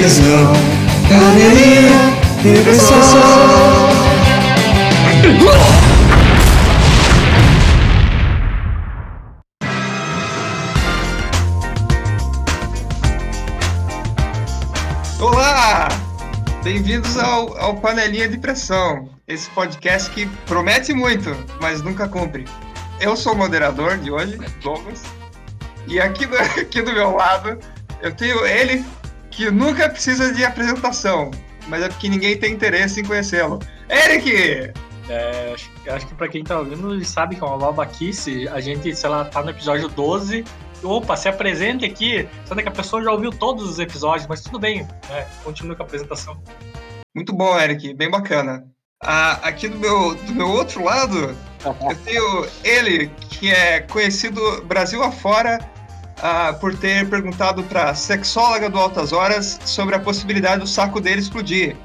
pressão. Olá! Bem-vindos ao, ao Panelinha de Pressão, esse podcast que promete muito, mas nunca cumpre. Eu sou o moderador de hoje, Douglas, e aqui do, aqui do meu lado eu tenho ele que nunca precisa de apresentação, mas é porque ninguém tem interesse em conhecê-lo. Eric! É, acho, acho que pra quem tá ouvindo sabe que é uma babaquice. A gente, sei lá, tá no episódio 12. Opa, se apresente aqui. Sendo que a pessoa já ouviu todos os episódios, mas tudo bem, né? Continua com a apresentação. Muito bom, Eric, bem bacana. Ah, aqui do meu, do meu outro lado, eu tenho ele, que é conhecido Brasil afora ah, por ter perguntado para sexóloga do Altas Horas sobre a possibilidade do saco dele explodir.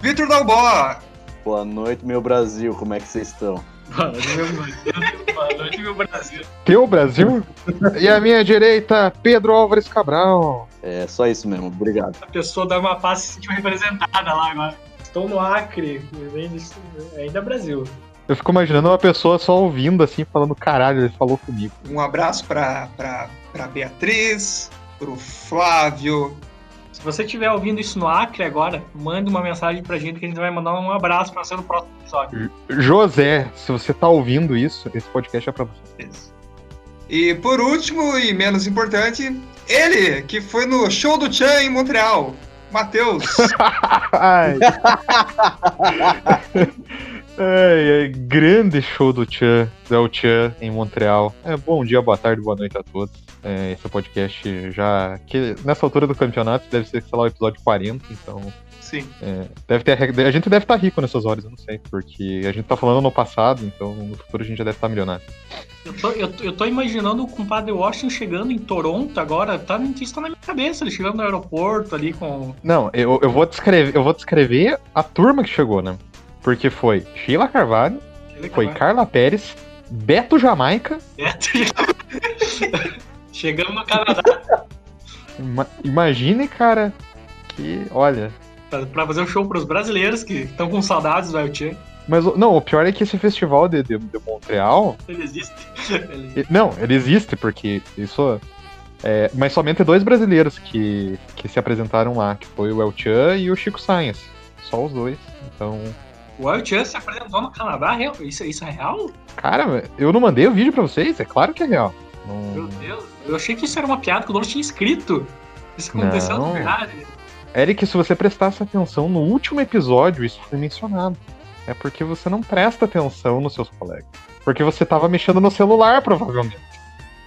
Vitor Dalbó! Boa noite, meu Brasil, como é que vocês estão? Boa noite, meu Brasil. Boa noite, meu Brasil. Teu Brasil? e à minha direita, Pedro Álvares Cabral. É só isso mesmo, obrigado. A pessoa da Amapá se sentiu representada lá agora. Estou no Acre, ainda é Brasil. Eu fico imaginando uma pessoa só ouvindo assim, falando, caralho, ele falou comigo. Um abraço para para Beatriz, pro Flávio. Se você estiver ouvindo isso no Acre agora, manda uma mensagem pra gente que a gente vai mandar um abraço pra você no próximo episódio. José, se você tá ouvindo isso, esse podcast é pra você. E por último e menos importante, ele que foi no show do Chan em Montreal, Matheus. Ai. Ai, ai, grande show do Chan, do El Chan em Montreal. É, bom dia, boa tarde, boa noite a todos. É, esse podcast já. que nessa altura do campeonato deve ser, sei lá, o episódio 40, então. Sim. É, deve ter, a gente deve estar rico nessas horas, eu não sei, porque a gente tá falando no passado, então no futuro a gente já deve estar milionário. Eu tô, eu, eu tô imaginando o compadre Washington chegando em Toronto agora, tá, isso tá na minha cabeça, ele chegando no aeroporto ali com. Não, eu, eu vou descrever, eu vou descrever a turma que chegou, né? Porque foi Sheila Carvalho, foi Carla Pérez, Beto Jamaica, Chegamos no Canadá. Ima- imagine, cara, que, olha, pra, pra fazer um show pros brasileiros que estão com saudades do El Chan. mas o- não, o pior é que esse festival de, de, de Montreal, Ele existe. Ele- não, ele existe porque isso, é, mas somente dois brasileiros que, que se apresentaram lá, que foi o El Chan e o Chico Science, só os dois, então... O El Chan se apresentou no Canadá, real? Isso, isso é real? Cara, eu não mandei o vídeo pra vocês, é claro que é real. Não- Meu Deus, eu achei que isso era uma piada que o dono tinha escrito. Isso aconteceu Não. de verdade. Eric, se você prestasse atenção no último episódio, isso foi mencionado. É porque você não presta atenção nos seus colegas. Porque você tava mexendo no celular, provavelmente.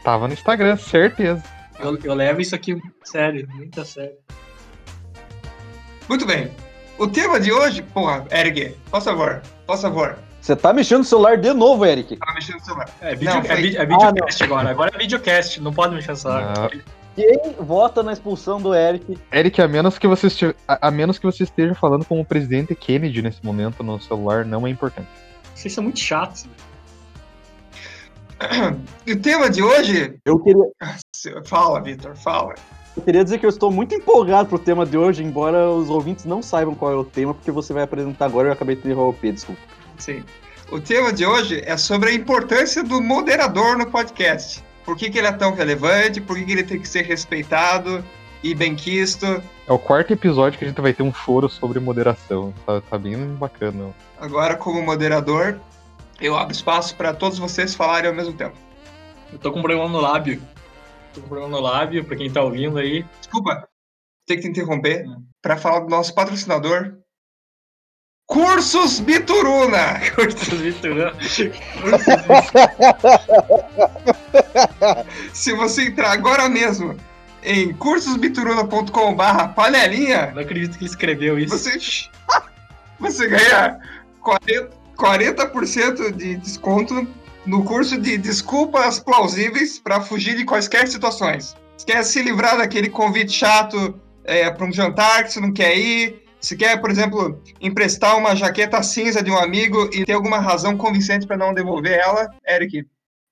Tava no Instagram, certeza. Eu, eu levo isso aqui sério, muito a sério. Muito bem. O tema de hoje, porra, Eric, por favor, por favor. Você tá mexendo no celular de novo, Eric? Tava mexendo no celular. É, vídeo, Não, é, foi- vídeo- é Ah, videocast agora. Agora é videocast, não pode mexer no celular. Não. Quem vota na expulsão do Eric? Eric, a menos que você esteja, a, a menos que você esteja falando com o presidente Kennedy nesse momento no celular, não é importante. Vocês são muito chatos. E o tema de hoje. Eu queria, Fala, Vitor, fala. Eu queria dizer que eu estou muito empolgado pro tema de hoje, embora os ouvintes não saibam qual é o tema, porque você vai apresentar agora e eu acabei de interromper, desculpa. Sim. O tema de hoje é sobre a importância do moderador no podcast. Por que, que ele é tão relevante, por que, que ele tem que ser respeitado e benquisto. É o quarto episódio que a gente vai ter um choro sobre moderação. Tá, tá bem bacana. Agora, como moderador, eu abro espaço para todos vocês falarem ao mesmo tempo. Eu tô com um problema no lábio. Tô com problema no lábio, pra quem tá ouvindo aí. Desculpa, tem que te interromper para falar do nosso patrocinador. Cursos Bituruna! Cursos Vitorino. Se você entrar agora mesmo em cursosbituruna.com/barra panelinha, Não acredito que ele escreveu isso. você, você ganha 40%, 40% de desconto no curso de desculpas plausíveis para fugir de quaisquer situações. Você quer se livrar daquele convite chato para um jantar que você não quer ir? Se quer, por exemplo, emprestar uma jaqueta cinza de um amigo e ter alguma razão convincente para não devolver ela, Eric,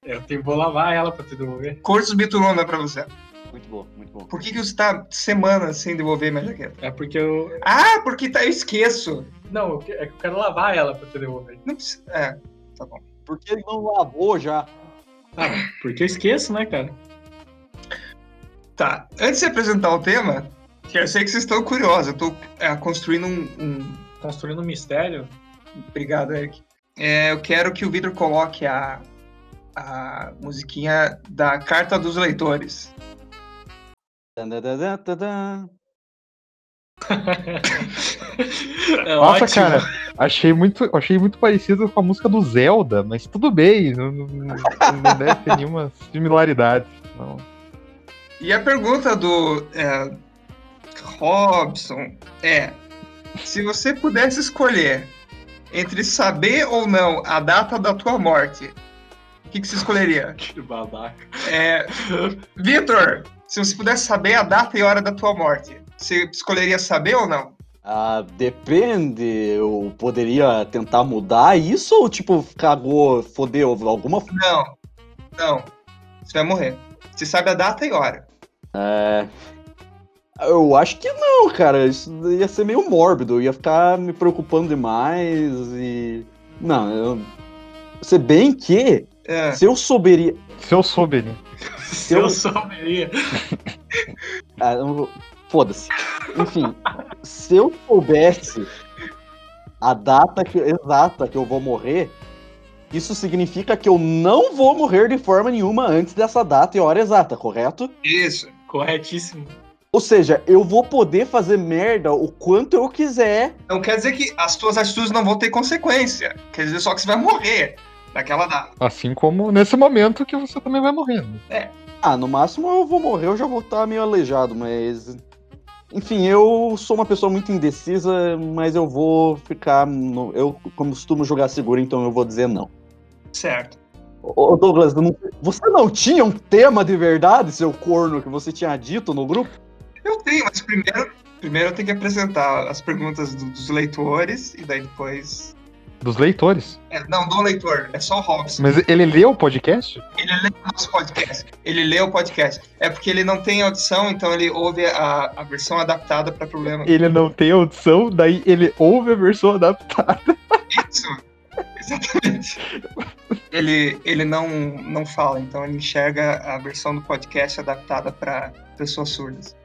Eu tenho, vou lavar ela pra te devolver. cursos Bituruna para você. Muito bom, muito bom. Por que, que você tá semanas sem devolver minha jaqueta? É porque eu. Ah, porque tá, eu esqueço. Não, é que eu quero lavar ela pra te devolver. Não precisa. É, tá bom. Porque ele não lavou já. Ah, porque eu esqueço, né, cara? Tá, antes de apresentar o tema, que eu sei que vocês estão curiosos, eu tô é, construindo um, um- Construindo um mistério. Obrigado, Eric. É, eu quero que o Vitor coloque a, a musiquinha da Carta dos Leitores. É Nossa, ótimo. cara, achei muito, achei muito parecido com a música do Zelda, mas tudo bem, não, não- não deve ter nenhuma similaridade. Não. E a pergunta do é, Robson é: se você pudesse escolher entre saber ou não a data da tua morte, o que, que você escolheria? Que babaca. É, Vitor, se você pudesse saber a data e hora da tua morte, você escolheria saber ou não? Ah, depende. Eu poderia tentar mudar isso ou, tipo, cagou, fodeu alguma. Não, não. Você vai morrer. Você sabe a data e hora. É. Eu acho que não, cara. Isso ia ser meio mórbido. Eu ia ficar me preocupando demais e. Não, eu. Se bem que, É, se eu souberia. Se eu souberia. Se eu souberia. Ah, eu não vou- Foda-se. Enfim, se eu soubesse a data que- exata que eu vou morrer, isso significa que eu não vou morrer de forma nenhuma antes dessa data e hora exata, correto? isso. Corretíssimo. Ou seja, eu vou poder fazer merda o quanto eu quiser. Não quer dizer que as tuas atitudes não vão ter consequência. Quer dizer só que você vai morrer naquela data. Assim como nesse momento que você também vai morrendo. Ah, no máximo eu vou morrer, eu já vou estar meio aleijado, mas. Enfim, eu sou uma pessoa muito indecisa, mas eu vou ficar. no- Eu costumo jogar seguro, então eu vou dizer não. Certo. Ô Douglas, não- você não tinha um tema de verdade, seu corno, que você tinha dito no grupo? Eu tenho, mas primeiro, primeiro eu tenho que apresentar as perguntas do- dos leitores e daí depois. Dos leitores. É, não, do leitor, é só o Robson. Mas ele leu o podcast? Ele lê o nosso podcast. Ele lê o podcast. É porque ele não tem audição, então ele ouve a, a versão adaptada para problema. Ele não tem audição, daí ele ouve a versão adaptada. Isso. Exatamente. Ele, ele não, não fala, então ele enxerga a versão do podcast adaptada para pessoas surdas.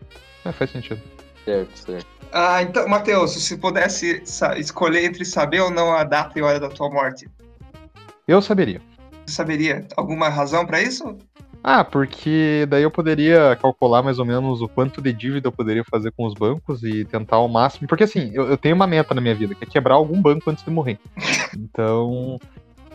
É, faz sentido. Certo, certo. Ah, então, Matheus, se você pudesse escolher entre saber ou não a data e hora da tua morte, Eu saberia. você saberia alguma razão para isso? Ah, porque daí eu poderia calcular mais ou menos o quanto de dívida eu poderia fazer com os bancos e tentar ao máximo. Porque assim, eu, eu tenho uma meta na minha vida, que é quebrar algum banco antes de morrer. Então,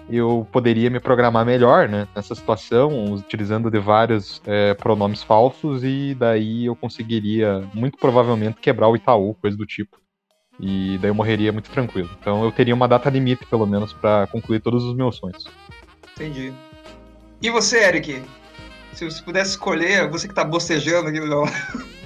eu poderia me programar melhor, né, nessa situação, utilizando de vários é, pronomes falsos, e daí eu conseguiria, muito provavelmente, quebrar o Itaú, coisa do tipo. E daí eu morreria muito tranquilo. Então eu teria uma data limite, pelo menos, pra concluir todos os meus sonhos. Entendi. E você, Eric? Se você pudesse escolher, você que tá bocejando aqui lado,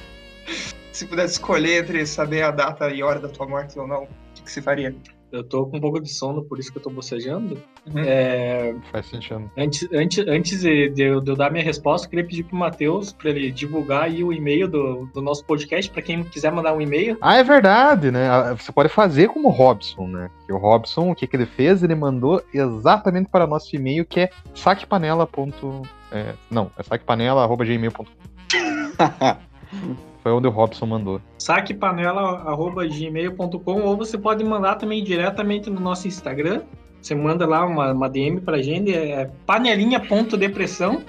se pudesse escolher entre saber a data e hora da tua morte ou não, o que, que você faria? Eu tô com um pouco de sono, por isso que eu tô bocejando. Uhum. É, Faz sentido. antes, antes, antes de, de eu, de eu dar minha resposta, eu queria pedir pro Matheus pra ele divulgar aí o e-mail do, do nosso podcast, pra quem quiser mandar um e-mail. Ah, é verdade, né? Ah, Você pode fazer como o Robson, né? Que o Robson, o que, que ele fez? Ele mandou exatamente para nosso e-mail, que é saquepanela. ponto- É, não, é saquepanela.gmail.com. Foi onde o Robson mandou. saquepanela.gmail.com ou você pode mandar também diretamente no nosso Instagram. Você manda lá uma, uma DM pra gente, é panelinha.depressão.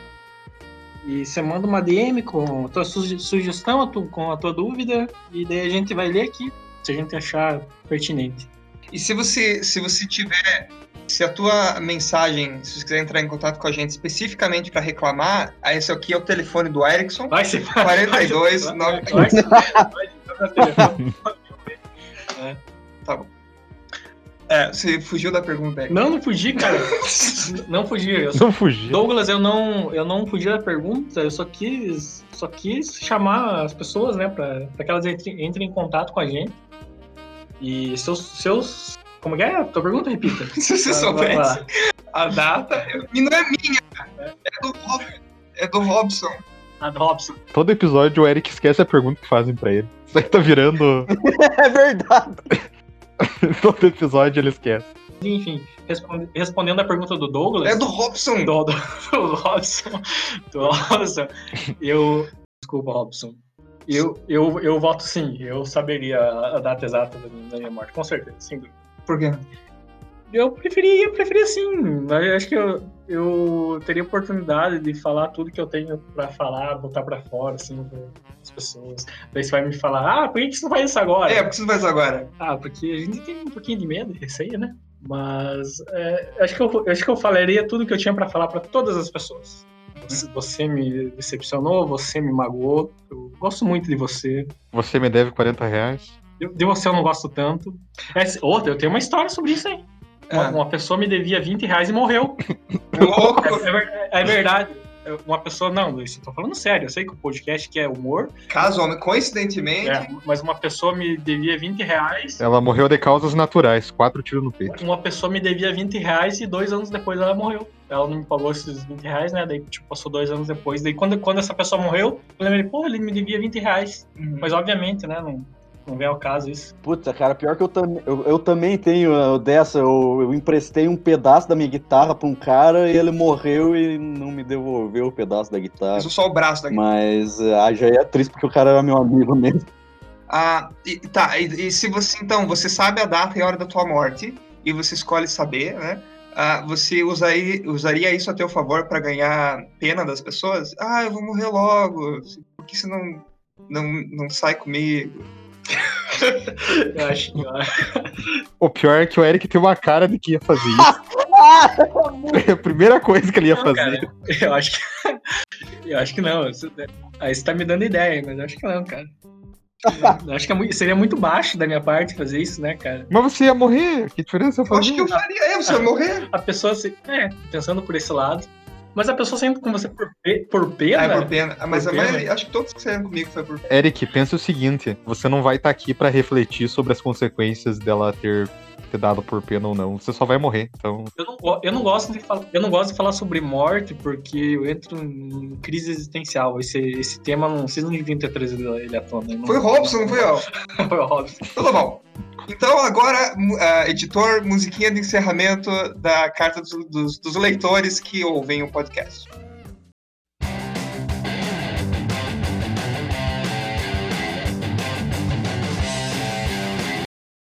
E você manda uma DM com a tua suge- sugestão, a tu- com a tua dúvida, e daí a gente vai ler aqui, se a gente achar pertinente. E se você, se você tiver, se a tua mensagem, se você quiser entrar em contato com a gente especificamente para reclamar, aí esse aqui é o telefone do Erickson. Vai ser 42, vai, nove- vai, vai, vai, telefone. Tá bom. É, você fugiu da pergunta, Eric. Não, não fugi, cara. Não fugi. Eu só Não fugir. Douglas, eu não, eu não fugi da pergunta, eu só quis, só quis chamar as pessoas, né, pra, pra que elas entrem, entrem em contato com a gente. E seus, seus, como que é a tua pergunta, repita? Se você lá. soubesse a data, eu- e não é minha, é do, Rob, é do Robson. A do Robson. Todo episódio o Eric esquece a pergunta que fazem pra ele. Isso aí tá virando. É verdade. Todo episódio ele esquece. Enfim, responde- respondendo a pergunta do Douglas. É do Robson. do, do, do Robson. Do Robson. Eu. Desculpa, Robson. Eu, eu, eu voto sim. Eu saberia a data exata da minha, morte, com certeza. Sim. Por quê? Eu preferia, eu preferia sim. Eu acho que eu, eu teria oportunidade de falar tudo que eu tenho pra falar, botar pra fora, assim, para as pessoas. Daí você vai me falar, ah, por que você não faz isso agora? É, por que você não faz agora? Ah, porque a gente tem um pouquinho de medo de receio, né? Mas é, acho, que eu, acho que eu falaria tudo que eu tinha pra falar pra todas as pessoas. Você, você me decepcionou, você me magoou, eu gosto muito de você. Você me deve 40 reais. De, você eu não gosto tanto. É, outra, eu tenho uma história sobre isso aí. Uma, Ah, uma pessoa me devia 20 reais e morreu. É, é é verdade. Uma pessoa, não, isso eu tô falando sério. Eu sei que o podcast que é humor, Casualmente, coincidentemente, é, mas uma pessoa me devia 20 reais. Ela morreu de causas naturais, quatro tiros no peito. Uma pessoa me devia 20 reais e dois anos depois ela morreu. Ela não me pagou esses 20 reais, né? Daí, tipo, passou dois anos depois. Daí, quando, quando essa pessoa morreu, eu lembrei, pô, ele me devia 20 reais. Uhum. Mas, obviamente, né? Não, não vem ao caso isso. Puta, cara, pior que eu, tam eu, eu também tenho uh, dessa. Eu, eu emprestei um pedaço da minha guitarra pra um cara e ele morreu e não me devolveu o pedaço da guitarra. Isso só o braço daqui. Mas ah, já é triste porque o cara era meu amigo mesmo. Ah, e, tá, e, e se você, então, você sabe a data e a hora da tua morte, e você escolhe saber, né? Ah, você usaria, usaria isso a teu favor pra ganhar pena das pessoas? Ah, eu vou morrer logo, por que você não, não, não sai comigo? Eu acho que. O pior é que o Eric tem uma cara de que ia fazer isso. É a primeira coisa que ele ia Não, fazer. cara, eu acho que. Eu acho que não. Isso- Aí você tá me dando ideia, mas eu acho que não, cara. Eu acho que é muito- seria muito baixo da minha parte fazer isso, né, cara? Mas você ia morrer? Que diferença eu Eu acho que eu faria, é, você vai morrer. A pessoa se. É, pensando por esse lado. Mas a pessoa saindo com você por, pe- por pena. Ah, é por pena. Ah, Mas Por a pena? maioria, acho que todos que saíram comigo foi por pena. Eric, pensa o seguinte: você não vai estar aqui pra refletir sobre as consequências dela ter, ter dado por pena ou não. Você só vai morrer. Então, Eu não, eu não gosto de falar, eu não gosto de falar sobre morte porque eu entro em crise existencial. Esse, esse tema não, vocês não deviam ter trazido ele à tona. não- Foi o Robson, não foi eu. Foi o Robson. Tudo bom. Então, agora, ah, editor, musiquinha de encerramento da carta dos, dos- dos leitores que ouvem o podcast.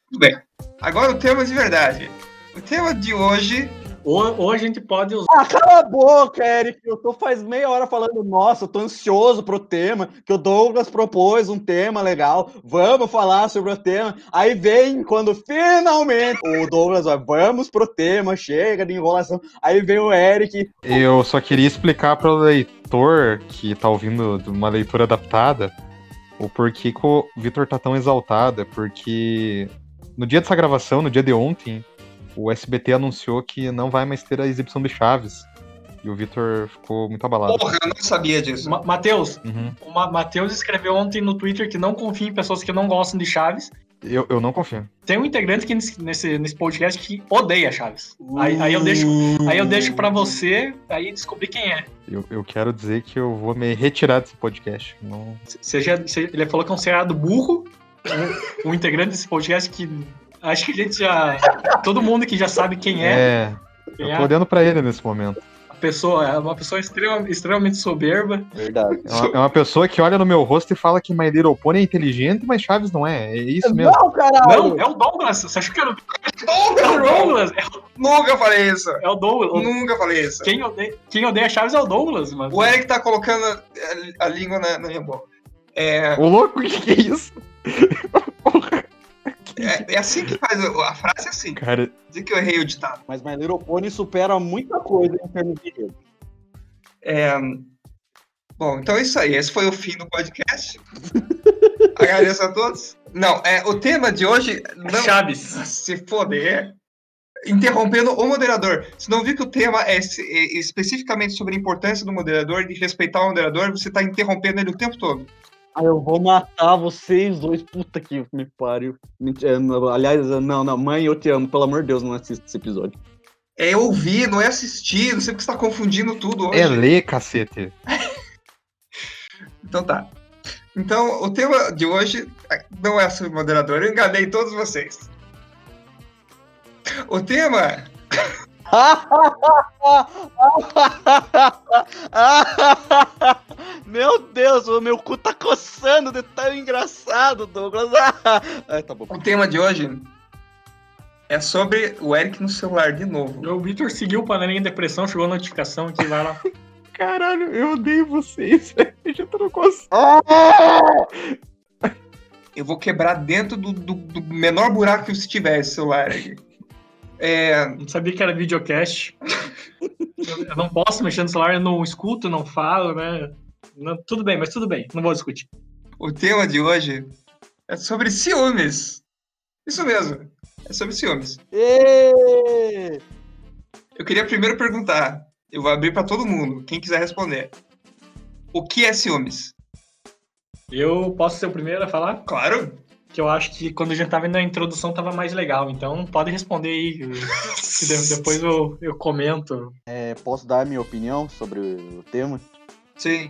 Tudo bem. Agora o tema de verdade. O tema de hoje. Ou, ou a gente pode usar. Ah, cala a boca, Eric. Eu tô faz meia hora falando, nossa, eu tô ansioso pro tema, que o Douglas propôs um tema legal. Vamos falar sobre o tema. Aí vem quando finalmente o Douglas vai, vamos pro tema, chega de enrolação. Aí vem o Eric. eu só queria explicar para o leitor que tá ouvindo de uma leitura adaptada o porquê que o Vitor tá tão exaltado. É porque no dia dessa gravação, no dia de ontem, o SBT anunciou que não vai mais ter a exibição de Chaves. E o Vitor ficou muito abalado. Porra, eu não sabia disso. Ma- Matheus, Uhum. o Ma- Matheus escreveu ontem no Twitter que não confia em pessoas que não gostam de Chaves. Eu, eu não confio. Tem um integrante aqui nesse, nesse, podcast que odeia Chaves. Aí, aí eu deixo, aí eu deixo para você aí descobrir quem é. Eu, eu quero dizer que eu vou me retirar desse podcast. Não... Já, você- ele falou que é um seriado burro, um, um integrante desse podcast que acho que a gente já. Todo mundo que já sabe quem é, É, quem eu é tô olhando pra ele nesse momento. a pessoa, é uma pessoa extrema- extremamente soberba. Verdade. É uma, é uma pessoa que olha no meu rosto e fala que My Little Pony é inteligente, mas Chaves não é. É isso mesmo. Não, caralho! Não, é o Douglas. Você achou que era o, é Douglas, o Douglas? É, Nunca falei isso. é o Douglas. Nunca falei isso. Quem odeia, quem odeia Chaves é o Douglas, mano. O Eric tá colocando a, a língua na, na minha boca. É, Ô louco, o que, que é isso? é, é assim que faz. A frase é assim. Cara, Dizer que eu errei o ditado. Mas My Little Pony supera muita coisa em termos de enredo. É, Bom, então é isso aí. Esse foi o fim do podcast. Agradeço a todos. Não, é, o tema de hoje. Não, Chaves. se foder. Interrompendo o moderador. Se não viu que o tema é, é especificamente sobre a importância do moderador e de respeitar o moderador, você tá interrompendo ele o tempo todo. Ah, eu vou matar vocês dois. Puta que me pariu. Mentira, não, Aliás, não, não, mãe, eu te amo. Pelo amor de Deus, não assista esse episódio. É ouvir, não é assistir. Não sei porque você tá confundindo tudo hoje. é ler, cacete. Então tá. Então, o tema de hoje não é sobre moderador, eu enganei todos vocês. O tema meu Deus, o meu cu tá coçando de tão engraçado, Douglas. Ah, tá bom. O tema de hoje é sobre o Eric no celular de novo. O Victor seguiu o panelinha de depressão, chegou a notificação aqui, vai lá. Caralho, eu odeio vocês. Eu já tô no coçando. Eu vou quebrar dentro do, do- do menor buraco que você tiver esse celular aqui. É, Não sabia que era videocast. eu, não posso mexer no celular, eu não escuto, não falo, né? Não, tudo bem, mas tudo bem, não vou discutir. o tema de hoje é sobre ciúmes. Isso mesmo, é sobre ciúmes. Eu queria primeiro perguntar, eu vou abrir pra todo mundo, quem quiser responder. O que é ciúmes? Eu posso ser o primeiro a falar? Claro. Que eu acho que quando a gente tava indo na introdução tava mais legal, então pode responder aí, que de- depois eu, eu comento. É, posso dar a minha opinião sobre o tema? Sim.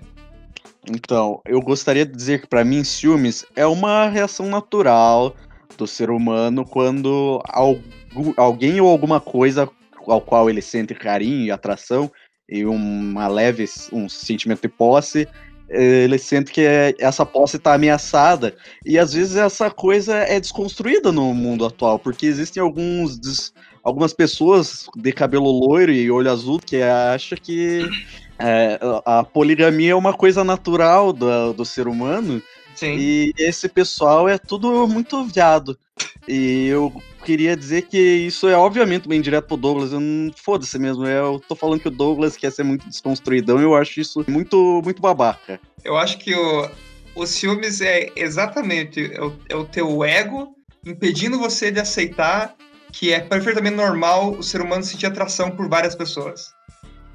Então, eu gostaria de dizer que pra mim ciúmes é uma reação natural do ser humano quando algu- alguém ou alguma coisa ao qual ele sente carinho e atração e uma leve um sentimento de posse, ele sente que é- essa posse está ameaçada e às vezes essa coisa é desconstruída no mundo atual, porque existem alguns des- algumas pessoas de cabelo loiro e olho azul que acham que é, a a poligamia é uma coisa natural do, do ser humano Sim. e esse pessoal é tudo muito viado. E eu queria dizer que isso é obviamente bem direto pro Douglas. Eu não foda-se mesmo. Eu tô falando que o Douglas quer ser muito desconstruidão. Eu acho isso muito, muito babaca. Eu acho que o, o ciúmes é exatamente é o, é o teu ego impedindo você de aceitar que é perfeitamente normal o ser humano sentir atração por várias pessoas.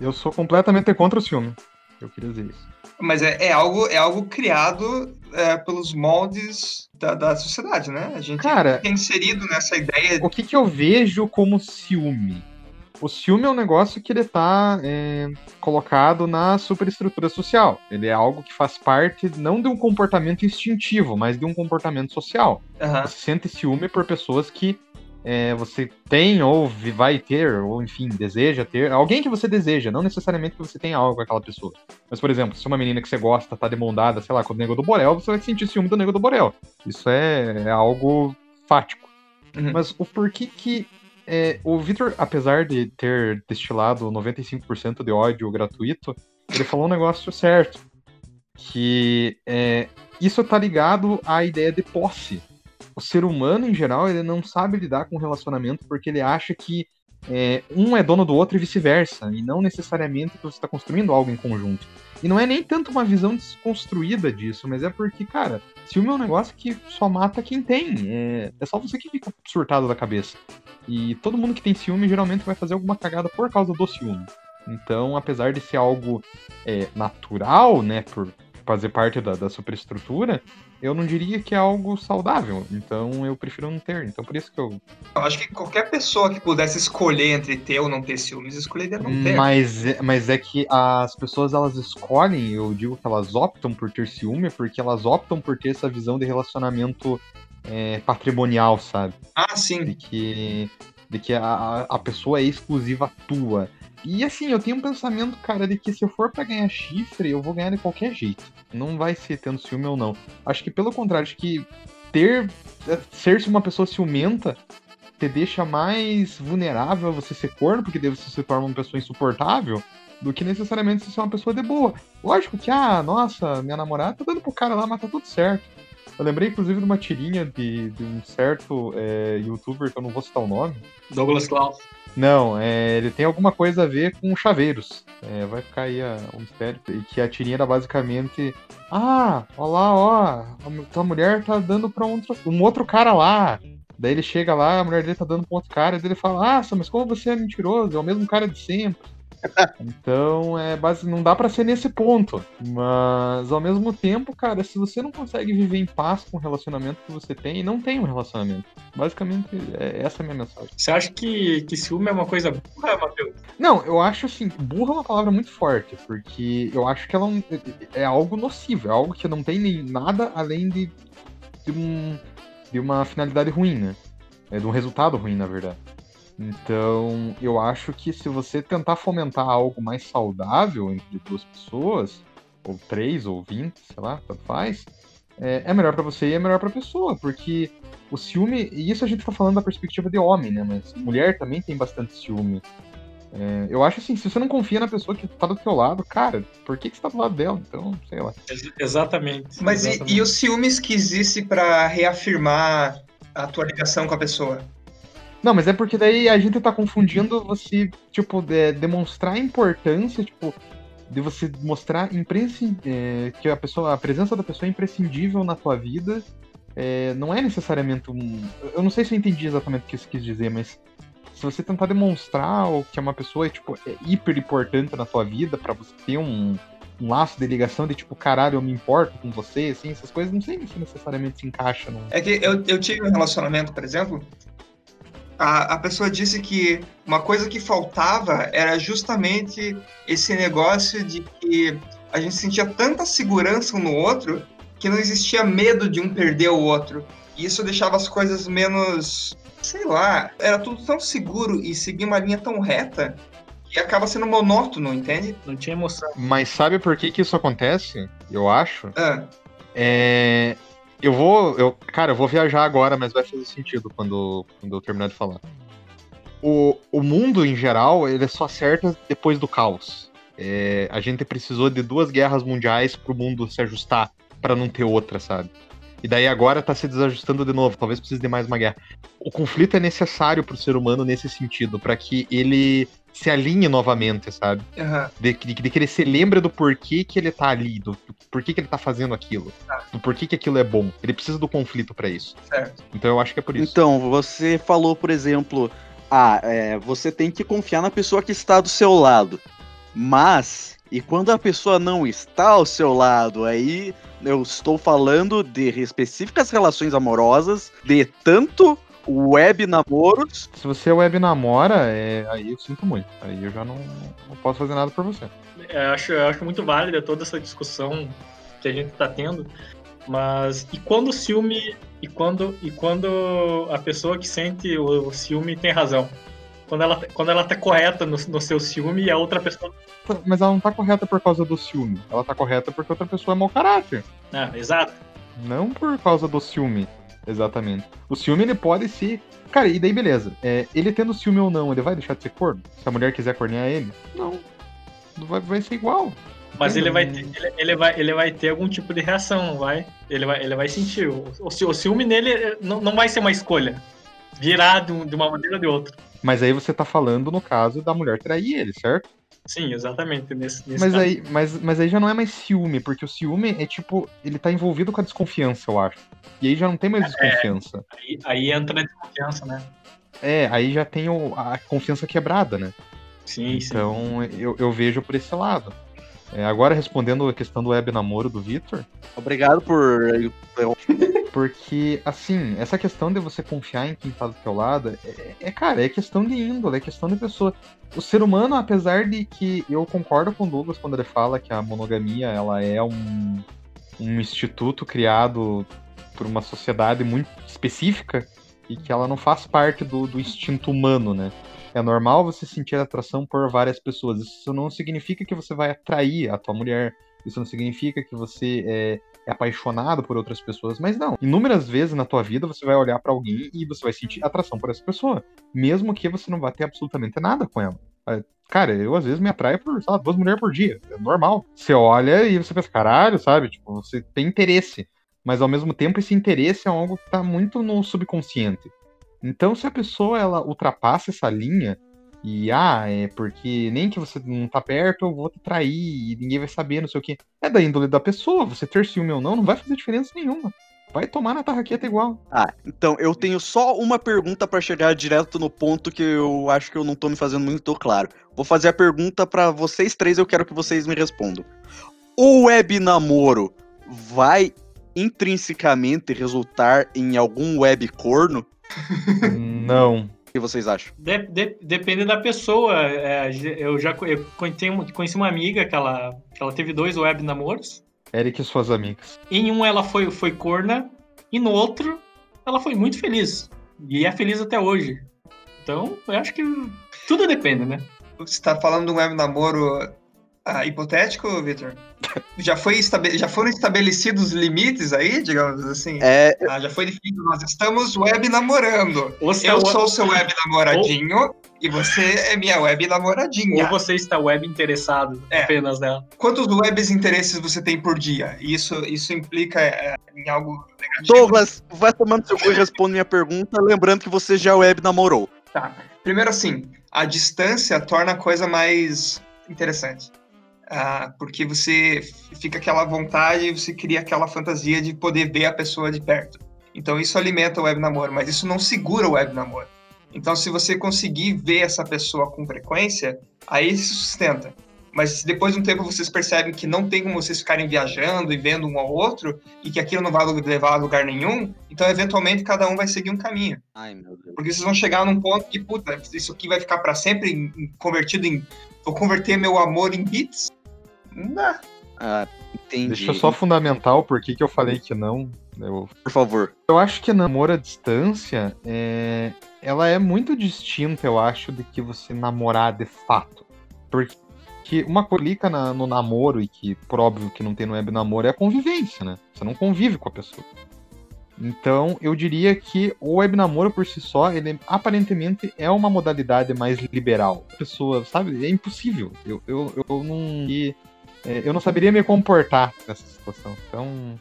Eu sou completamente contra o ciúme. Eu queria dizer isso. Mas é, é algo, é algo criado é, pelos moldes da, da sociedade, né? A gente Cara- é inserido nessa ideia. O que, que eu vejo como ciúme? O ciúme é um negócio que ele tá é, colocado na superestrutura social. Ele é algo que faz parte não de um comportamento instintivo, mas de um comportamento social. Aham. Você sente ciúme por pessoas que é, você tem ou vai ter, ou enfim, deseja ter. Alguém que você deseja, não necessariamente que você tenha algo com aquela pessoa. Mas, por exemplo, se uma menina que você gosta tá demandada, sei lá, com o Nego do Borel, você vai sentir ciúme do Nego do Borel. Isso é, é algo fático. Uhum. Mas o porquê que. é, o Victor, apesar de ter destilado 95% de ódio gratuito, ele falou um negócio certo. Que é, isso tá ligado à ideia de posse o ser humano, em geral, ele não sabe lidar com relacionamento porque ele acha que é, um é dono do outro e vice-versa, e não necessariamente que você está construindo algo em conjunto. E não é nem tanto uma visão desconstruída disso, mas é porque, cara, ciúme é um negócio que só mata quem tem. É, é só você que fica surtado da cabeça. E todo mundo que tem ciúme geralmente vai fazer alguma cagada por causa do ciúme. Então, apesar de ser algo é, natural, né, por fazer parte da, da superestrutura, eu não diria que é algo saudável. Então eu prefiro não ter. Então por isso que eu. Eu acho que qualquer pessoa que pudesse escolher entre ter ou não ter ciúmes, escolheria não ter. Mas, é- mas é que as pessoas elas escolhem, eu digo que elas optam por ter ciúme, porque elas optam por ter essa visão de relacionamento é, patrimonial, sabe? Ah, sim. De que, de que a- a pessoa é exclusiva tua. E assim, eu tenho um pensamento, cara, de que se eu for pra ganhar chifre, eu vou ganhar de qualquer jeito. Não vai ser tendo ciúme ou não. Acho que pelo contrário, acho que ter. é, ser uma pessoa ciumenta te deixa mais vulnerável a você ser corno, porque daí você se torna uma pessoa insuportável, do que necessariamente você ser uma pessoa de boa. Lógico que, ah, nossa, minha namorada tá dando pro cara lá, mas tá tudo certo. Eu lembrei, inclusive, de uma tirinha de, de um certo é, youtuber, que eu não vou citar o nome. Douglas Klaus. Não, é, ele tem alguma coisa a ver com chaveiros. É, vai ficar aí a, o mistério. E que a tirinha era basicamente. Ah, olha lá, ó. A mulher tá dando pra um outro, um outro cara lá. Daí ele chega lá, a mulher dele tá dando pra um outro cara, e ele fala, ah, mas como você é mentiroso, é o mesmo cara de sempre. Então, é base, não dá pra ser nesse ponto. Mas, ao mesmo tempo, cara, se você não consegue viver em paz com o relacionamento que você tem, não tem um relacionamento. Basicamente, é, essa é a minha mensagem. Você acha que, que ciúme é uma coisa burra, Matheus? Não, eu acho assim, burra é uma palavra muito forte, porque eu acho que ela não- é algo nocivo, é algo que não tem nem nada além de, de, um, de uma finalidade ruim, né? É de um resultado ruim, na verdade. Então, eu acho que se você tentar fomentar algo mais saudável entre duas pessoas, ou três, ou vinte, sei lá, tanto faz, é, é melhor pra você e é melhor pra pessoa, porque o ciúme, e isso a gente tá falando da perspectiva de homem, né? Mas mulher também tem bastante ciúme. É, eu acho assim, se você não confia na pessoa que tá do teu lado, cara, por que, que você tá do lado dela? Então, sei lá. Ex- exatamente. Mas e, exatamente. e os ciúmes que existe pra reafirmar a tua ligação com a pessoa? Não, mas é porque daí a gente tá confundindo você, tipo, de- demonstrar a importância, tipo, de você mostrar é, que a pessoa, a presença da pessoa é imprescindível na tua vida. É, não é necessariamente um. Eu não sei se eu entendi exatamente o que isso quis dizer, mas se você tentar demonstrar que é uma pessoa é, tipo, é hiper importante na tua vida pra você ter um, um laço de ligação de tipo, caralho, eu me importo com você, assim, essas coisas, não sei se necessariamente se encaixa num. É que eu, eu tive um relacionamento, por exemplo, a, a pessoa disse que uma coisa que faltava era justamente esse negócio de que a gente sentia tanta segurança um no outro que não existia medo de um perder o outro. E isso deixava as coisas menos. Sei lá, era tudo tão seguro e seguia uma linha tão reta que acaba sendo monótono, entende? Não tinha emoção. Mas sabe por que que isso acontece? Eu acho. Ah, É, Eu vou. Eu, cara, eu vou viajar agora, mas vai fazer sentido quando, quando eu terminar de falar. O, o mundo, em geral, ele só acerta depois do caos. É, a gente precisou de duas guerras mundiais pro mundo se ajustar pra não ter outra, sabe? E daí agora tá se desajustando de novo. Talvez precise de mais uma guerra. O conflito é necessário pro ser humano nesse sentido, pra que ele se alinhe novamente, sabe? aham. de, de, de que ele se lembra do porquê que ele tá ali, do, do porquê que ele tá fazendo aquilo, do porquê que aquilo é bom. Ele precisa do conflito pra isso. Certo. Então eu acho que é por isso. Então, você falou, por exemplo, ah, é, você tem que confiar na pessoa que está do seu lado. Mas, e quando a pessoa não está ao seu lado, aí eu estou falando de específicas relações amorosas, de tanto web namoros. Se você web namora, é, aí eu sinto muito. Aí eu já não, não posso fazer nada por você. Eu acho, eu acho muito válida toda essa discussão que a gente tá tendo. Mas e quando o ciúme e quando e quando a pessoa que sente o, o ciúme tem razão? Quando ela, quando ela tá correta no, no seu ciúme e a outra pessoa. Mas ela não tá correta por causa do ciúme. Ela tá correta porque outra pessoa é mau caráter. Ah, exato. Não por causa do ciúme, exatamente. O ciúme, ele pode ser. Cara, e daí beleza. É, ele tendo ciúme ou não, ele vai deixar de ser corno? Se a mulher quiser cornear ele? Não. Vai, vai ser igual. Mas ele vai, ter, ele, ele vai, ele vai ter algum tipo de reação, não vai? Ele vai, ele vai sentir. O, o, o ciúme nele não, não vai ser uma escolha. Virar de, um- de uma maneira ou de outra. Mas aí você tá falando, no caso, da mulher trair ele, certo? Sim, exatamente. Nesse, nesse Mas caso. aí, mas, mas aí já não é mais ciúme, porque o ciúme é tipo, ele tá envolvido com a desconfiança, eu acho. E aí já não tem mais desconfiança. Aí, aí entra a desconfiança, né? É, aí já tem o- a confiança quebrada, né? Sim, sim. Então eu, eu vejo por esse lado. É, agora respondendo a questão do web namoro do Victor, Obrigado por. Porque assim, essa questão de você confiar em quem tá do teu lado, é, é, cara, é questão de índole, é questão de pessoa. O ser humano, apesar de que eu concordo com o Douglas quando ele fala que a monogamia ela é um, um instituto criado por uma sociedade muito específica e que ela não faz parte do, do instinto humano, né? É normal você sentir atração por várias pessoas. Isso não significa que você vai atrair a tua mulher. Isso não significa que você é, é apaixonado por outras pessoas. Mas não. Inúmeras vezes na tua vida você vai olhar pra alguém e você vai sentir atração por essa pessoa. Mesmo que você não vá ter absolutamente nada com ela. É, Cara, eu às vezes me atraio por, sei lá, duas mulheres por dia. É normal. Você olha e você pensa, caralho, sabe? Tipo, você tem interesse. Mas ao mesmo tempo esse interesse é algo que tá muito no subconsciente. Então, se a pessoa ela ultrapassa essa linha e ah, é porque nem que você não tá perto, eu vou te trair e ninguém vai saber, não sei o quê. É da índole da pessoa, você ter ciúme ou não, não vai fazer diferença nenhuma. vai tomar na tarraqueta igual. Ah, então eu tenho só uma pergunta pra chegar direto no ponto que eu acho que eu não tô me fazendo muito claro. Vou fazer a pergunta pra vocês três, eu quero que vocês me respondam. O web namoro vai intrinsecamente resultar em algum web corno? Não. O que vocês acham? De- de- depende da pessoa. É, eu já eu conheci, uma- conheci uma amiga que ela, que ela teve dois web namoros. Eric e suas amigas. Em um ela foi, foi corna, e no outro ela foi muito feliz. E é feliz até hoje. Então, eu acho que tudo depende, né? Você tá falando de um web namoro ah, hipotético, Victor? Já, foi estabe- já foram estabelecidos limites aí, digamos assim? É, Ah, já foi definido, nós estamos web namorando. Ou, se Eu é o- sou seu web namoradinho e você é minha web ou namoradinha. você está web interessado É. apenas nela. Quantos webs interesses você tem por dia? Isso, isso implica é, em algo negativo? Douglas, vai tomando seu cu e responde minha pergunta, lembrando que você já web namorou. Tá. Primeiro assim, a distância torna a coisa mais interessante. Ah, porque você fica aquela vontade, você cria aquela fantasia de poder ver a pessoa de perto. Então isso alimenta o web namoro, mas isso não segura o web namoro. Então se você conseguir ver essa pessoa com frequência, aí se sustenta. Mas depois de um tempo vocês percebem que não tem como vocês ficarem viajando e vendo um ao outro, e que aquilo não vai levar a lugar nenhum, então eventualmente cada um vai seguir um caminho. Ai, meu Deus. Porque vocês vão chegar num ponto que, puta, isso aqui vai ficar pra sempre em- em- convertido em. Vou converter meu amor em bits? Não dá. Ah, entendi. Deixa eu só fundamentar o porquê que eu falei que não. Eu, Por favor. eu acho que namoro à distância é, ela é muito distinta, eu acho, do que você namorar de fato. Porque uma coisa que clica na- no namoro e que, por óbvio, que não tem no web namoro é a convivência, né? Você não convive com a pessoa. Então, eu diria que o web namoro por si só, ele aparentemente é uma modalidade mais liberal. A pessoa, sabe? É impossível. Eu, eu, eu não. e, eu não saberia me comportar nessa situação. Então.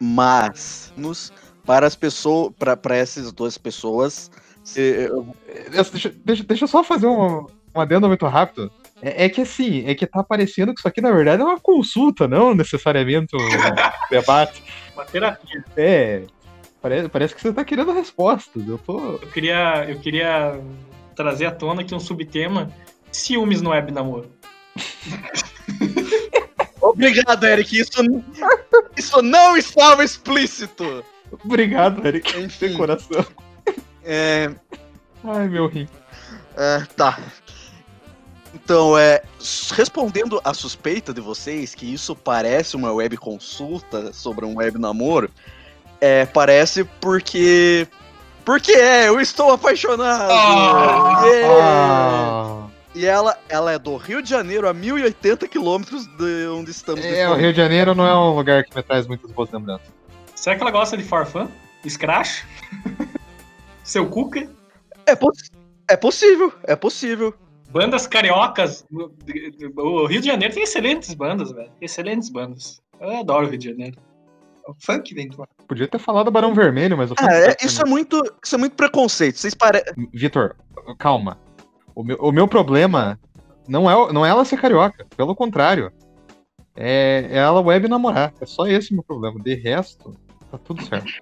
Mas, nos, para as pessoas, para, para essas duas pessoas, se- eu- é, Deixa, deixa, deixa eu só fazer um, um adendo muito rápido. É, é que assim, é que tá parecendo que isso aqui, na verdade, é uma consulta, não necessariamente um debate. Uma terapia. É. Parece, parece que você tá querendo respostas. Eu tô. Eu queria, eu queria trazer à tona aqui um subtema: ciúmes no web namoro. Obrigado, Eric. Isso, isso não estava explícito. Obrigado, Eric. De Enfim, coração. é, Ai, meu rim. é, tá. Então, é, respondendo à suspeita de vocês que isso parece uma web consulta sobre um web namoro, é, parece porque. Porque é, eu estou apaixonado! Ah! Yeah! Ah, E ela, ela é do Rio de Janeiro, a 1080 quilômetros de onde estamos. é, o. Rio de Janeiro não é um lugar que me traz muitas boas lembranças. Será que ela gosta de farfã? Scratch? Seu Cuca? É, poss- é possível, é possível. Bandas cariocas. O Rio de Janeiro tem excelentes bandas, velho. Excelentes bandas. Eu adoro o Rio de Janeiro. O funk vem de lá. Podia ter falado Barão Vermelho, mas eu Ah, é- isso, é muito, isso é muito preconceito. Vocês parecem. Vitor, calma. O meu, o meu problema não é, não é ela ser carioca. Pelo contrário. É, é ela web namorar. É só esse o meu problema. De resto, tá tudo certo.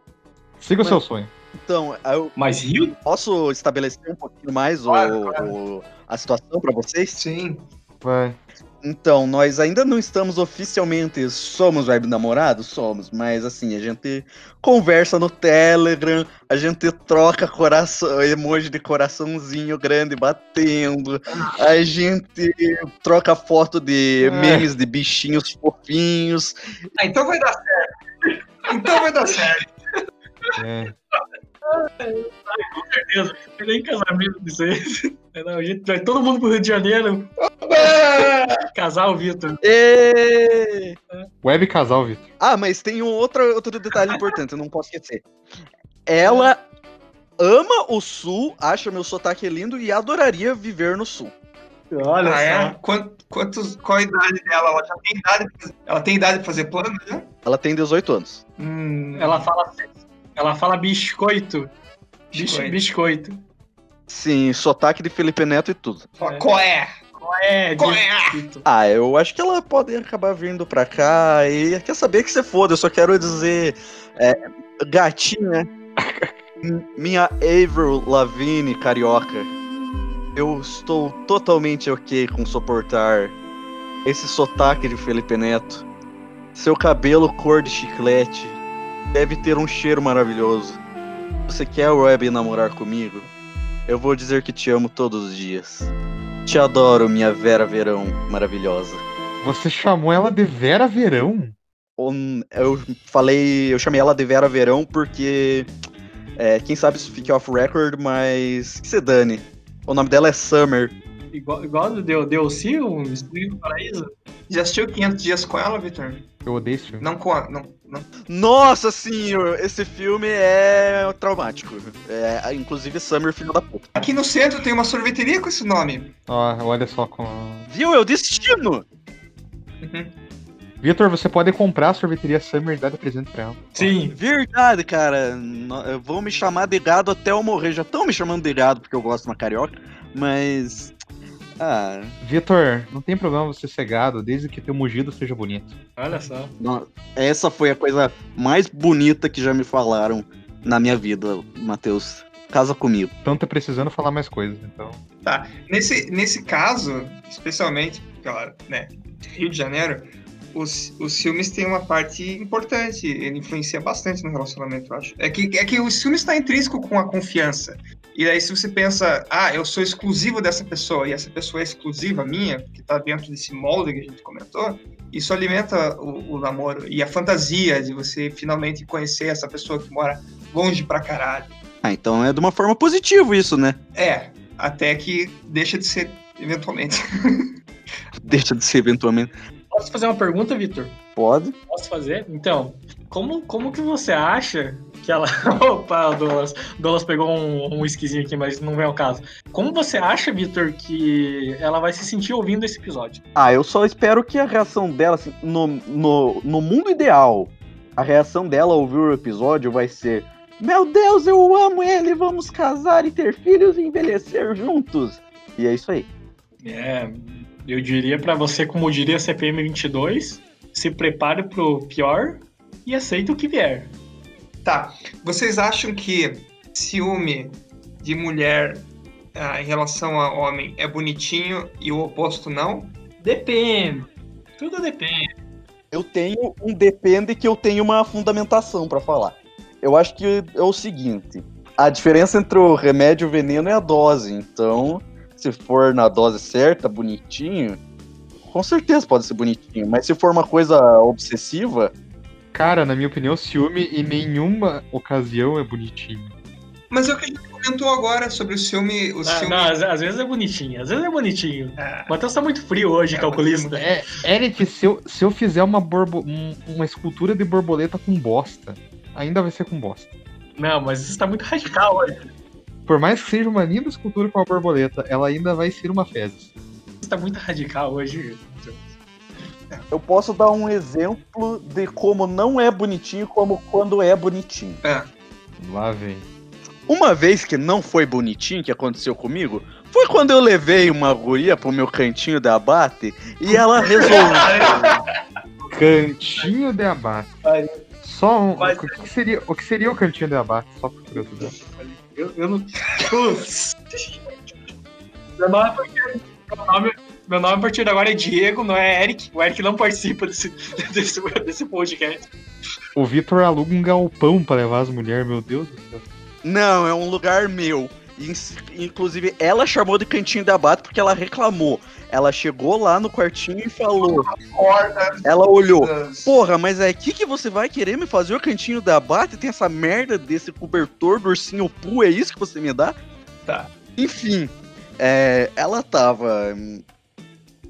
Siga o seu sonho. Então, eu Mas Rio? posso estabelecer um pouquinho mais o- Claro, o- a situação pra vocês? Sim. Vai. Então, nós ainda não estamos oficialmente. Somos web namorados? Somos, mas assim, a gente conversa no Telegram, a gente troca coração, emoji de coraçãozinho grande batendo, a gente troca foto de É. memes de bichinhos fofinhos. Ah, então vai dar certo. Então vai dar certo. É. certeza. Nem casamento de vocês. Não, a gente vai todo mundo pro Rio de Janeiro casar o Vitor. Ê! Web casal, Vitor. Ah, mas tem um outro, outro detalhe importante, eu não posso esquecer. Ela ama o sul, acha meu sotaque lindo e adoraria viver no sul. Olha Ah, só. é? Quant- quantos, qual a idade dela? Ela já tem idade pra fazer, ela tem idade pra fazer plano, né? Ela tem 18 anos. Hum, Ela fala, ela fala biscoito. Bis- Biscoito. Biscoito. Sim, sotaque de Felipe Neto e tudo. Fala, Qual é? Qual é? Qual é? Ah, eu acho que ela pode acabar vindo pra cá e quer saber que você foda. Eu só quero dizer, é, gatinha, minha Avril Lavigne carioca. Eu estou totalmente ok com suportar esse sotaque de Felipe Neto. Seu cabelo cor de chiclete deve ter um cheiro maravilhoso. Você quer web namorar comigo? Eu vou dizer que te amo todos os dias. Te adoro, minha Vera Verão maravilhosa. Você chamou ela de Vera Verão? Eu falei, eu chamei ela de Vera Verão porque, é, quem sabe isso fique off record, mas que se dane. O nome dela é Summer. Igual, igual do Deu- DLC, um Espírito do Paraíso. Já assistiu 500 dias com ela, Vitor? Eu odeio esse filme. Não com a, não, não. Nossa senhor, esse filme é traumático. É, inclusive Summer, filho da puta. Aqui no centro tem uma sorveteria com esse nome. Ó, olha só com. Viu? É o destino. Uhum. Vitor, você pode comprar a sorveteria Summer e dar de presente pra ela. Sim. Verdade, cara. No- Vão me chamar de gado até eu morrer. Já estão me chamando de gado porque eu gosto de uma carioca. Mas. Ah, Vitor, não tem problema você ser gado, desde que teu mugido seja bonito. Olha só. não- essa foi a coisa mais bonita que já me falaram na minha vida, Matheus. Casa comigo. Então tá precisando falar mais coisas, então. Nesse, nesse caso, especialmente, claro, né, Rio de Janeiro, os, os filmes têm uma parte importante. Ele influencia bastante no relacionamento, eu acho. É que, é que os filmes estão intrínseco com a confiança. E aí, se você pensa, ah, eu sou exclusivo dessa pessoa e essa pessoa é exclusiva minha, que tá dentro desse molde que a gente comentou, isso alimenta o, o namoro e a fantasia de você finalmente conhecer essa pessoa que mora longe pra caralho. Ah, então é de uma forma positiva isso, né? É, até que deixa de ser eventualmente. Deixa de ser eventualmente. Posso fazer uma pergunta, Vitor? Pode. Posso fazer? Então, como, como que você acha que ela. Opa, Douglas, o Douglas pegou um, um whiskyzinho aqui, mas não vem ao caso. Como você acha, Vitor, que ela vai se sentir ouvindo esse episódio? Ah, eu só espero que a reação dela, assim, no, no, no mundo ideal, a reação dela ao ouvir o episódio vai ser: Meu Deus, eu amo ele, vamos casar e ter filhos e envelhecer juntos. E é isso aí. É, eu diria pra você, como diria a CPM 22, se prepare pro pior e aceita o que vier. Tá. Vocês acham que ciúme de mulher ah, em relação a homem é bonitinho e o oposto não? Depende. Tudo depende. Eu tenho um depende que eu tenho uma fundamentação pra falar. Eu acho que é o seguinte: a diferença entre o remédio e o veneno é a dose. Então, se for na dose certa, bonitinho, com certeza pode ser bonitinho. Mas se for uma coisa obsessiva, Cara, na minha opinião, ciúme em nenhuma ocasião é bonitinho. Mas é o que a gente comentou agora sobre o ciúme. O Ah, ciúme... não, às, às vezes é bonitinho, às vezes é bonitinho. Ah, O Matheus tá muito frio hoje, É, calculista. É, Eric, se eu, se eu fizer uma, borbo, um- uma escultura de borboleta com bosta, ainda vai ser com bosta. Não, mas isso tá muito radical hoje. Por mais que seja uma linda escultura com uma borboleta, ela ainda vai ser uma fezes. Isso tá muito radical hoje. Eu posso dar um exemplo de como não é bonitinho, como quando é bonitinho. é. Lá vem. Uma vez que não foi bonitinho, que aconteceu comigo, foi quando eu levei uma guria pro meu cantinho de abate e ela resolveu. Cantinho de abate. Só um. Vai. O que, seria, o que seria o cantinho de abate? Só por curiosidade. Eu, eu não. Putz. Meu, nome, a partir de agora é Diego, não é Eric. O Eric não participa desse, desse, desse podcast. O Vitor aluga um galpão pra levar as mulheres, meu Deus do céu. Não, é um lugar meu. In- Inclusive, ela chamou de cantinho de abate porque ela reclamou. Ela chegou lá no quartinho e falou. Ela olhou. Porra, mas é aqui que você vai querer me fazer o cantinho da abate? Tem essa merda desse cobertor do ursinho Poo, é isso que você me dá? Tá. Enfim, é, ela tava hum,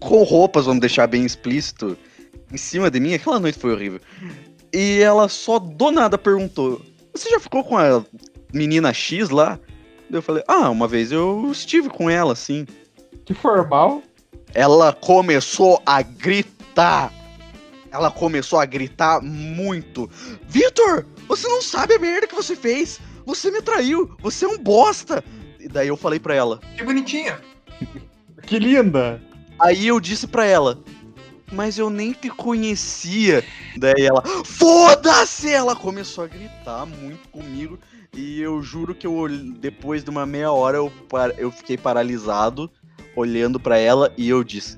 com roupas, vamos deixar bem explícito, em cima de mim. Aquela noite foi horrível. E ela só do nada perguntou: Você já ficou com a menina X lá? Eu falei: Ah, uma vez eu estive com ela, sim. Que formal. Ela começou a gritar. Ela começou a gritar muito. Vitor, você não sabe a merda que você fez. Você me traiu. Você é um bosta. E daí eu falei pra ela: Que bonitinha. Que linda. Aí eu disse pra ela, mas eu nem te conhecia. Daí ela, foda-se! Ela começou a gritar muito comigo. E eu juro que eu, depois de uma meia hora eu, eu fiquei paralisado, olhando pra ela, e eu disse: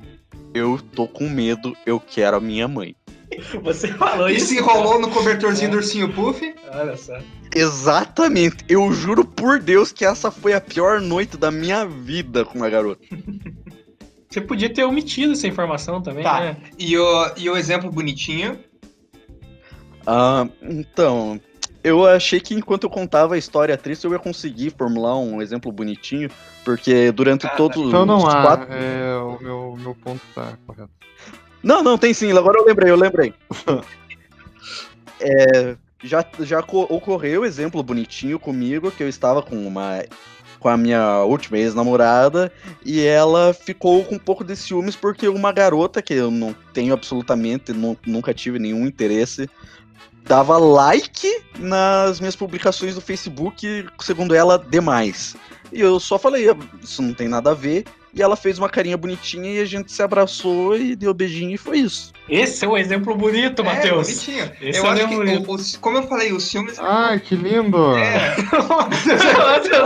Eu tô com medo, eu quero a minha mãe. Você falou E isso. se enrolou no cobertorzinho do ursinho Puff? Olha só. Exatamente, eu juro por Deus que essa foi a pior noite da minha vida com uma garota. Você podia ter omitido essa informação também, Tá. né? E o, e o exemplo bonitinho? Ah, então, eu achei que enquanto eu contava a história triste eu ia conseguir formular um exemplo bonitinho, porque durante Ah, todos Então não os há. quatro. É, o meu, meu ponto tá correto. Não, não, tem sim, agora eu lembrei, eu lembrei. É, já já co- ocorreu exemplo bonitinho comigo, que eu estava com uma com a minha última ex-namorada e ela ficou com um pouco de ciúmes porque uma garota que eu não tenho absolutamente, nu- nunca tive nenhum interesse, dava like nas minhas publicações do Facebook, segundo ela, demais. E eu só falei, isso não tem nada a ver. E ela fez uma carinha bonitinha e a gente se abraçou e deu beijinho e foi isso. Esse é um exemplo bonito, É, Matheus. bonitinho. Esse eu é acho o que, o- os- como eu falei, os filmes. Ai, que lindo! É, Nossa!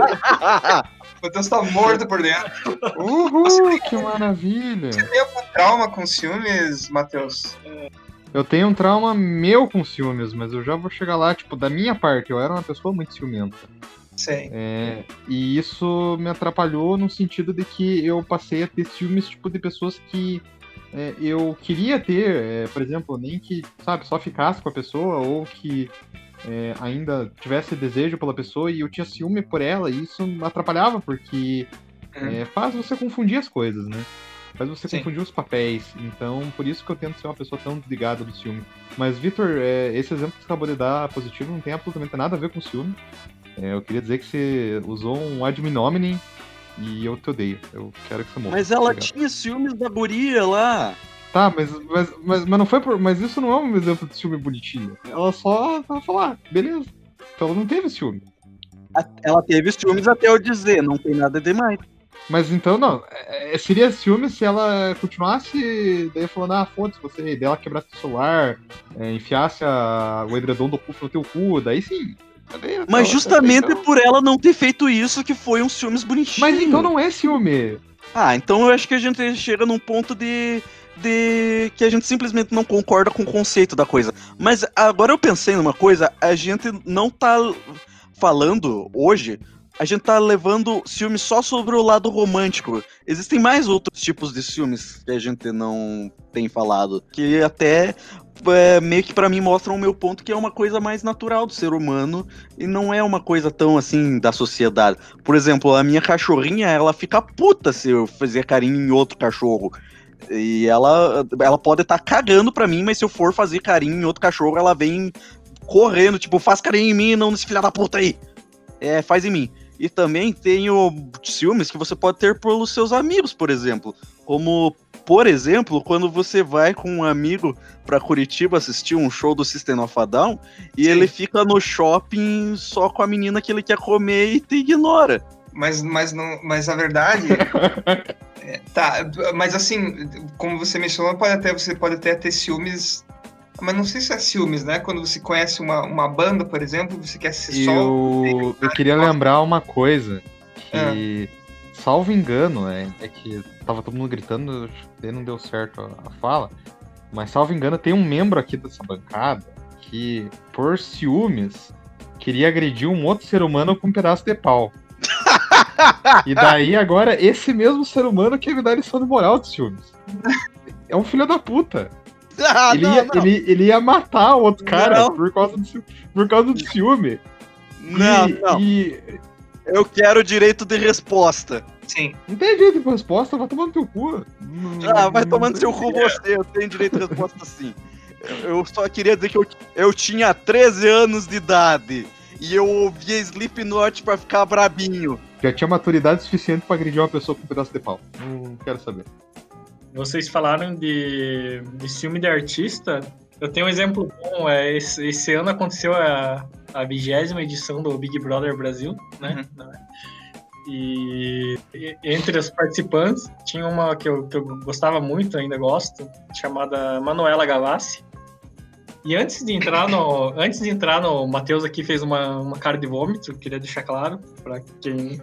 o Matheus tá morto por dentro. Uhul, que maravilha! Tem algum trauma com os filmes, Matheus? Eu tenho um trauma meu com ciúmes, mas eu já vou chegar lá, tipo, da minha parte, eu era uma pessoa muito ciumenta. Sei. É, e isso me atrapalhou no sentido de que eu passei a ter ciúmes, tipo, de pessoas que é, eu queria ter, é, por exemplo, nem que, sabe, só ficasse com a pessoa, ou que é, ainda tivesse desejo pela pessoa e eu tinha ciúme por ela, e isso me atrapalhava, porque Uhum. é, faz você confundir as coisas, né? Faz você Sim. confundir os papéis. Então, por isso que eu tento ser uma pessoa tão desligada do ciúme. Mas, Vitor, é, esse exemplo que você acabou de dar positivo não tem absolutamente nada a ver com ciúme. É, eu queria dizer que você usou um ad hominem e eu te odeio. Eu quero que você morra. Mas ela Obrigado. tinha ciúmes da guria lá. Tá, mas, mas, mas, mas não foi por. Mas isso não é um exemplo de ciúme bonitinho. Ela só ela falou, ah, beleza. Então ela não teve ciúme. Ela teve ciúmes até eu dizer, não tem nada demais. Mas então, não. é- é- seria ciúme se ela continuasse daí falando, ah, foda-se você, daí ela quebrasse o celular, é, enfiasse a- o edredom do puff no teu cu, daí sim. Mas justamente por ela não ter feito isso que foi um ciúmes bonitinho. Mas então não é ciúme. Ah, então eu acho que a gente chega num ponto de. de. que a gente simplesmente não concorda com o conceito da coisa. Mas agora eu pensei numa coisa, a gente não tá falando hoje. A gente tá levando ciúmes só sobre o lado romântico. Existem mais outros tipos de ciúmes que a gente não tem falado. Que até é, meio que pra mim mostram o meu ponto que é uma coisa mais natural do ser humano e não é uma coisa tão assim da sociedade. Por exemplo, a minha cachorrinha, ela fica puta se eu fizer carinho em outro cachorro. E ela, ela pode estar cagando pra mim, mas se eu for fazer carinho em outro cachorro, ela vem correndo, tipo, faz carinho em mim, não nesse filho da puta aí. É, faz em mim. E também tenho ciúmes que você pode ter pelos seus amigos, por exemplo. Como, por exemplo, quando você vai com um amigo pra Curitiba assistir um show do System of a Down e Sim. ele fica no shopping só com a menina que ele quer comer e te ignora. Mas, mas, não, mas a verdade. é, tá, mas assim, como você mencionou, pode até, você pode até ter ciúmes. Mas não sei se é ciúmes, né? Quando você conhece uma, uma banda, por exemplo, você quer ser só. Eu, eu queria lembrar uma coisa que, salvo engano, é, é que tava todo mundo gritando, daí não deu certo a, a fala, mas salvo engano, tem um membro aqui dessa bancada que, por ciúmes, queria agredir um outro ser humano com um pedaço de pau. e daí agora esse mesmo ser humano quer me dar lição de moral de ciúmes. É um filho da puta. Ah, ele, não, ia, não. Ele, ele ia matar o outro cara Não. por causa, do, por causa do ciúme. Não, e, não. E Eu quero direito de resposta. Sim. não tem jeito de resposta, vai tomando teu cu. Ah, vai tomando seu cu você, eu tenho direito de resposta sim. Eu só queria dizer que eu, eu tinha 13 anos de idade e eu ouvia Slipknot pra ficar brabinho. Já tinha maturidade suficiente pra agredir uma pessoa com um pedaço de pau. Não quero saber. Vocês falaram de, de ciúme de artista. Eu tenho um exemplo bom. É, esse, esse ano aconteceu a, a vigésima edição do Big Brother Brasil, né? E, e entre os participantes tinha uma que eu, que eu gostava muito, ainda gosto, chamada Manuela Gavassi. E antes de entrar no. Antes de entrar no. O Matheus aqui fez uma, uma cara de vômito, queria deixar claro, para quem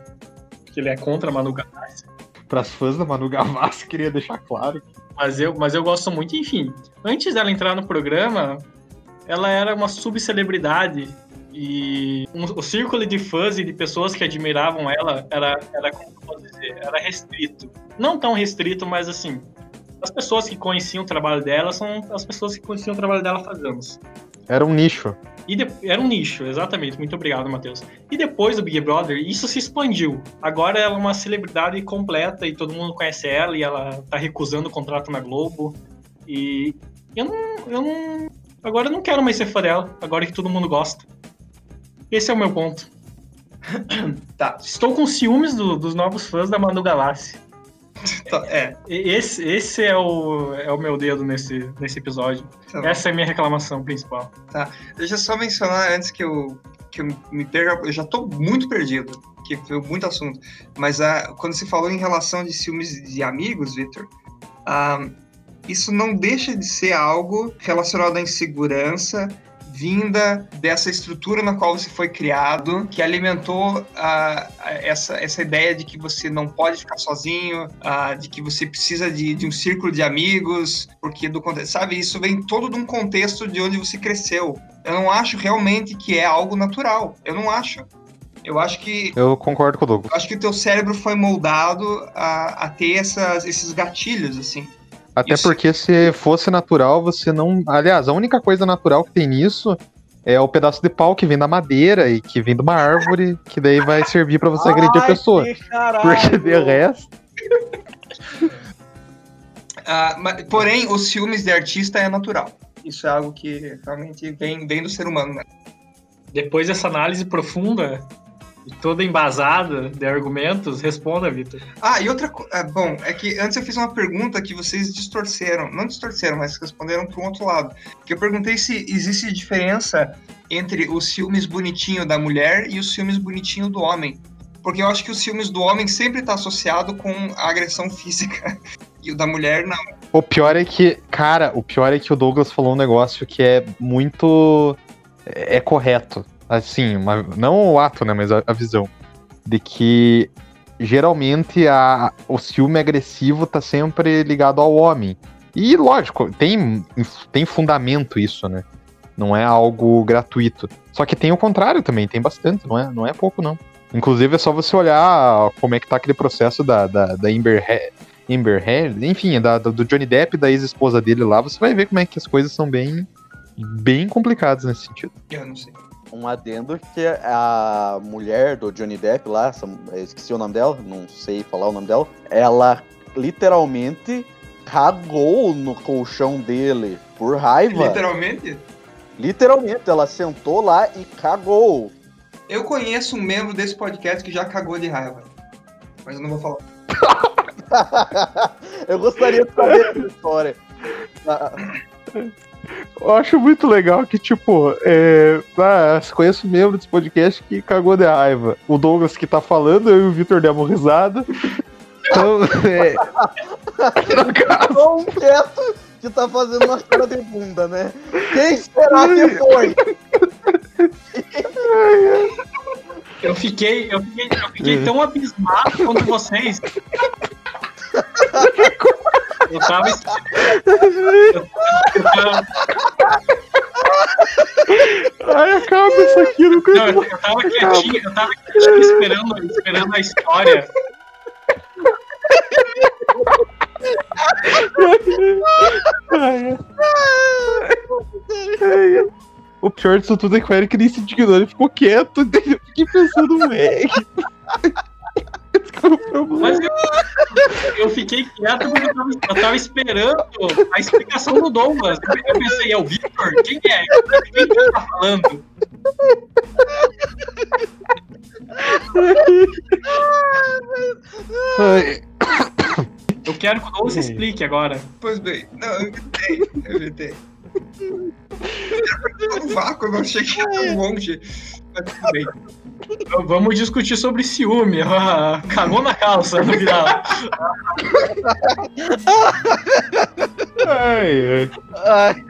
que ele é contra a Manu Gavassi. Para as fãs da Manu Gavassi, queria deixar claro. Mas eu, mas eu gosto muito, enfim. Antes dela entrar no programa, ela era uma subcelebridade. E um- o círculo de fãs e de pessoas que admiravam ela era, era, como eu posso dizer, era restrito. Não tão restrito, mas assim, as pessoas que conheciam o trabalho dela são as pessoas que conheciam o trabalho dela faz anos. Era um nicho. E de- era um nicho, exatamente. Muito obrigado, Matheus. E depois do Big Brother, isso se expandiu. Agora ela é uma celebridade completa e todo mundo conhece ela e ela tá recusando o contrato na Globo. E eu não. Eu não agora eu não quero mais ser fã dela, agora que todo mundo gosta. Esse é o meu ponto. Tá. Estou com ciúmes do- dos novos fãs da Manu Galassi. Tá, é, Esse, esse é, o, é o meu dedo nesse, nesse episódio. tá. Essa é a minha reclamação principal. Deixa eu só mencionar antes que eu, que eu me perca, eu já tô muito perdido, que foi muito assunto. Mas ah, quando se falou em relação de ciúmes de amigos, Victor, ah, isso não deixa de ser algo relacionado à insegurança vinda dessa estrutura na qual você foi criado, que alimentou ah, essa, essa ideia de que você não pode ficar sozinho, ah, de que você precisa de, de um círculo de amigos, porque do sabe isso vem todo de um contexto de onde você cresceu. Eu não acho realmente que é algo natural. Eu não acho. Eu acho que Eu concordo com o Douglas. eu acho que o teu cérebro foi moldado a, a ter essas, esses gatilhos assim. Até Isso. porque se fosse natural, você não. Aliás, a única coisa natural que tem nisso é o pedaço de pau que vem da madeira e que vem de uma árvore, que daí vai servir pra você agredir a Ai, pessoa. Porque de resto. Ah, mas- porém, os ciúmes de artista é natural. Isso é algo que realmente vem, vem do ser humano, né? Depois dessa análise profunda toda embasada de argumentos, responda, Vitor. Ah, e outra coisa. bom, é que antes eu fiz uma pergunta que vocês distorceram. Não distorceram, mas responderam para um outro lado. Que eu perguntei se existe diferença entre os ciúmes bonitinho da mulher e os ciúmes bonitinho do homem. Porque eu acho que os ciúmes do homem sempre está associado com a agressão física. E o da mulher, não. O pior é que, cara, o pior é que o Douglas falou um negócio que é muito. É correto. Assim, uma- não o ato, né, mas a, a visão. De que geralmente a, o ciúme agressivo tá sempre ligado ao homem. E lógico, tem, tem fundamento isso, né? Não é algo gratuito. Só que tem o contrário também, tem bastante, não é, não é pouco, não. Inclusive é só você olhar como é que tá aquele processo da, da, da Amber, He- Amber Heard, enfim, da, do do Johnny Depp e da ex-esposa dele lá, você vai ver como é que as coisas são bem, bem complicadas nesse sentido. Eu não sei. Um adendo que a mulher do Johnny Depp lá, esqueci o nome dela, não sei falar o nome dela, ela literalmente cagou no colchão dele por raiva. Literalmente? Literalmente, ela sentou lá e cagou. Eu conheço um membro desse podcast que já cagou de raiva. Mas eu não vou falar. eu gostaria de saber essa história. Eu acho muito legal que, tipo, é, ah, conheço um membro desse podcast que cagou de raiva. O Douglas que tá falando, eu e o Vitor demos risada. Então, é, no caso, um que tá fazendo uma cara de bunda, né? Quem será que foi? Eu fiquei, eu fiquei, eu fiquei tão abismado quanto vocês. Eu tava. Eu, eu tava, isso aqui, não não, aguento eu, eu tava quietinho, eu tava quietinho esperando, esperando a história. O pior disso tudo é que o Eric nem se dignou, ele ficou quieto, eu fiquei pensando, velho. É. Mas eu, eu fiquei quieto porque eu tava, eu tava esperando a explicação do Douglas. Eu pensei, é o Victor? Quem é? Quem que tá falando? Ai, Douglas explique agora. Pois bem, não, eu evitei, eu evitei. No vácuo, não cheguei tão longe. Mas tudo bem. Então, Vamos discutir sobre ciúme. Ah, Cagou na calça no final. Ai, ai. Ai.